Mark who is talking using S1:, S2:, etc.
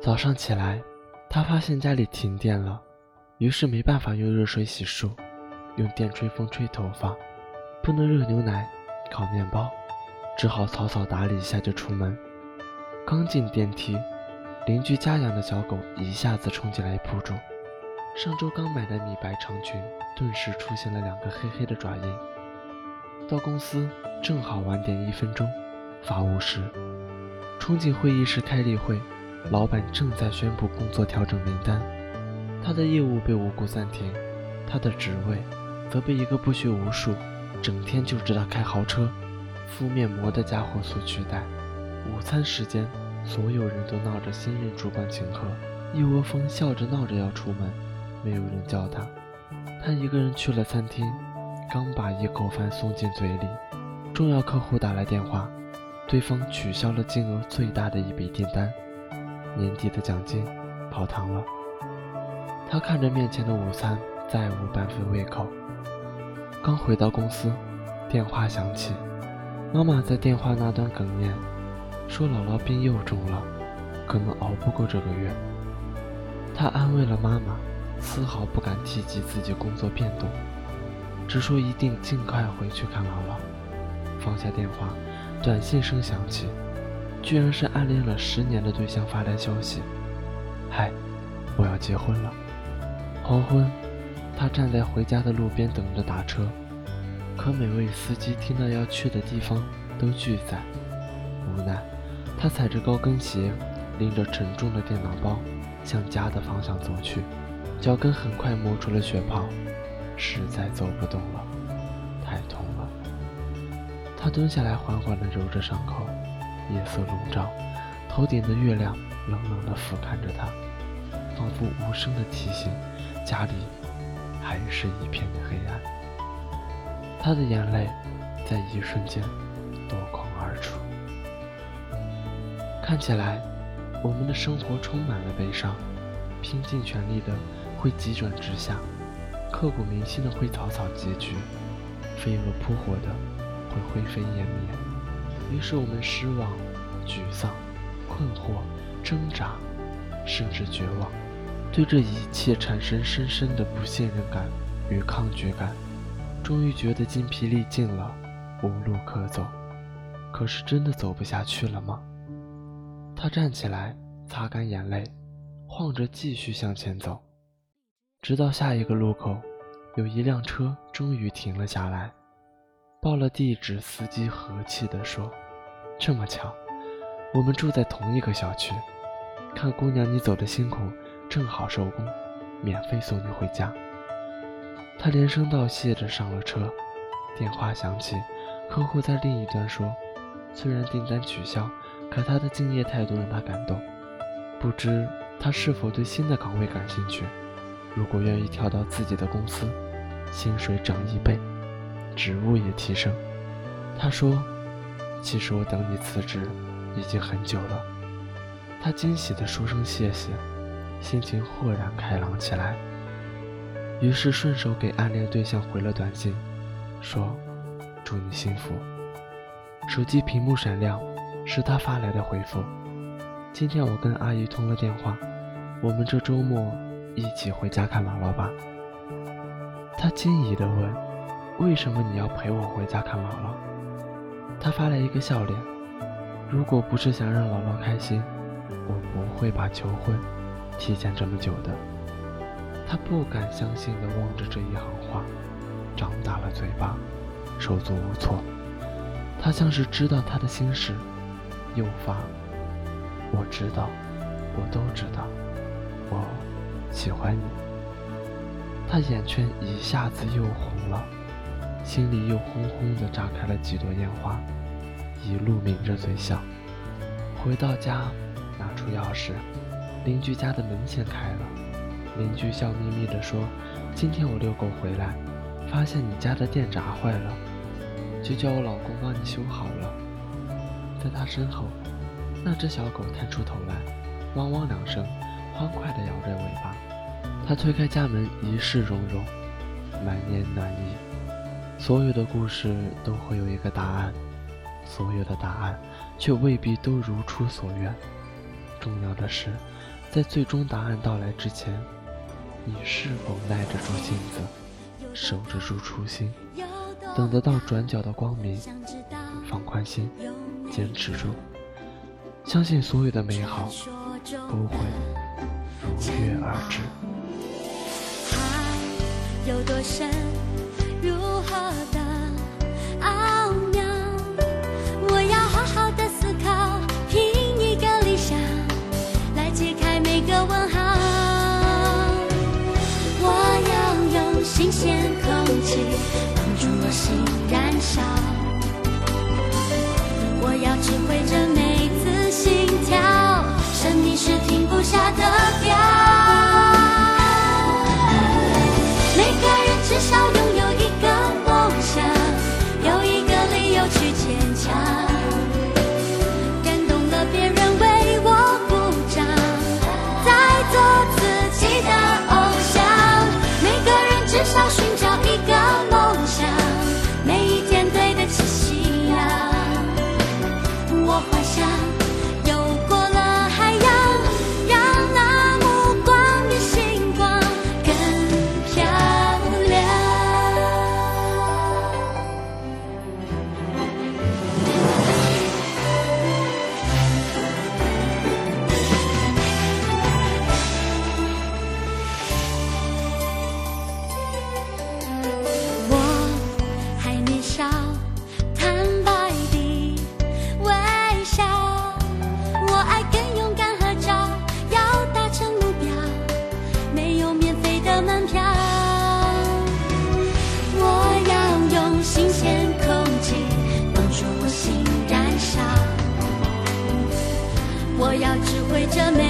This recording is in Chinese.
S1: 早上起来，他发现家里停电了，于是没办法用热水洗漱，用电吹风吹头发，不能热牛奶、烤面包，只好草草打理一下就出门。刚进电梯，邻居家养的小狗一下子冲进来扑住，上周刚买的米白长裙顿时出现了两个黑黑的爪印。到公司正好晚点一分钟，法务室，冲进会议室开例会，老板正在宣布工作调整名单，他的业务被无故暂停，他的职位则被一个不学无术、整天就知道开豪车、敷面膜的家伙所取代。午餐时间，所有人都闹着新任主管请客，一窝蜂笑着闹着要出门，没有人叫他，他一个人去了餐厅。刚把一口饭送进嘴里，重要客户打来电话，对方取消了金额最大的一笔订单，年底的奖金泡汤了。他看着面前的午餐，再无半分胃口。刚回到公司，电话响起，妈妈在电话那端哽咽，说姥姥病又重了，可能熬不过这个月。他安慰了妈妈，丝毫不敢提及自己工作变动。只说一定尽快回去看姥姥。放下电话，短信声响起，居然是暗恋了十年的对象发来消息：“嗨，我要结婚了。”黄昏，他站在回家的路边等着打车，可每位司机听到要去的地方都拒载。无奈，他踩着高跟鞋，拎着沉重的电脑包，向家的方向走去，脚跟很快磨出了血泡。实在走不动了，太痛了。他蹲下来，缓缓地揉着伤口。夜色笼罩，头顶的月亮冷冷地俯瞰着他，仿佛无声地提醒：家里还是一片的黑暗。他的眼泪在一瞬间夺眶而出。看起来，我们的生活充满了悲伤，拼尽全力的会急转直下。刻骨铭心的会草草结局，飞蛾扑火的会灰飞烟灭。于是我们失望、沮丧、困惑、挣扎，甚至绝望，对这一切产生深深的不信任感与抗拒感。终于觉得筋疲力尽了，无路可走。可是真的走不下去了吗？他站起来，擦干眼泪，晃着继续向前走。直到下一个路口，有一辆车终于停了下来，报了地址。司机和气地说：“这么巧，我们住在同一个小区。看姑娘你走的辛苦，正好收工，免费送你回家。”他连声道谢着上了车。电话响起，客户在另一端说：“虽然订单取消，可他的敬业态度让他感动。不知他是否对新的岗位感兴趣？”如果愿意跳到自己的公司，薪水涨一倍，职务也提升。他说：“其实我等你辞职已经很久了。”他惊喜地说声谢谢，心情豁然开朗起来。于是顺手给暗恋对象回了短信，说：“祝你幸福。”手机屏幕闪亮，是他发来的回复：“今天我跟阿姨通了电话，我们这周末。”一起回家看姥姥吧。他惊疑地问：“为什么你要陪我回家看姥姥？”他发来一个笑脸：“如果不是想让姥姥开心，我不会把求婚提前这么久的。”他不敢相信地望着这一行话，张大了嘴巴，手足无措。他像是知道他的心事，又发：“我知道，我都知道，我。”喜欢你，他眼圈一下子又红了，心里又轰轰地炸开了几朵烟花，一路抿着嘴笑。回到家，拿出钥匙，邻居家的门先开了。邻居笑眯眯地说：“今天我遛狗回来，发现你家的电闸坏了，就叫我老公帮你修好了。”在他身后，那只小狗探出头来，汪汪两声，欢快地摇着尾巴。他推开家门，一世融融，满面暖意。所有的故事都会有一个答案，所有的答案却未必都如出所愿。重要的是，在最终答案到来之前，你是否耐得住性子，守得住初心，等得到转角的光明，放宽心，坚持住，相信所有的美好都会如约而至。
S2: 爱有多深，鲜空气帮助我心燃烧，我要智慧着每